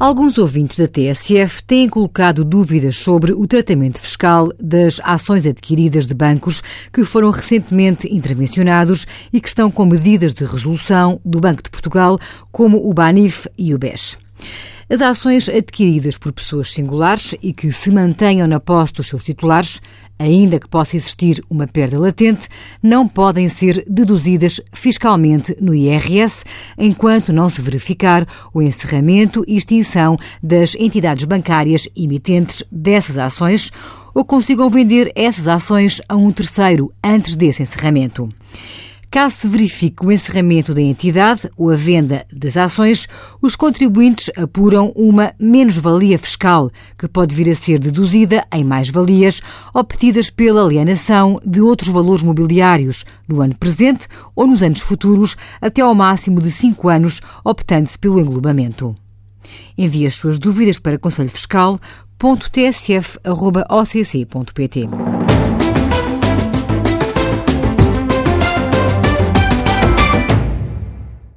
Alguns ouvintes da TSF têm colocado dúvidas sobre o tratamento fiscal das ações adquiridas de bancos que foram recentemente intervencionados e que estão com medidas de resolução do Banco de Portugal, como o BANIF e o BES. As ações adquiridas por pessoas singulares e que se mantenham na posse dos seus titulares, ainda que possa existir uma perda latente, não podem ser deduzidas fiscalmente no IRS enquanto não se verificar o encerramento e extinção das entidades bancárias emitentes dessas ações ou consigam vender essas ações a um terceiro antes desse encerramento. Caso se verifique o encerramento da entidade ou a venda das ações, os contribuintes apuram uma menos-valia fiscal, que pode vir a ser deduzida em mais-valias obtidas pela alienação de outros valores mobiliários no ano presente ou nos anos futuros, até ao máximo de 5 anos, optando-se pelo englobamento. Envie as suas dúvidas para conselhofiscal.tsf.occ.pt.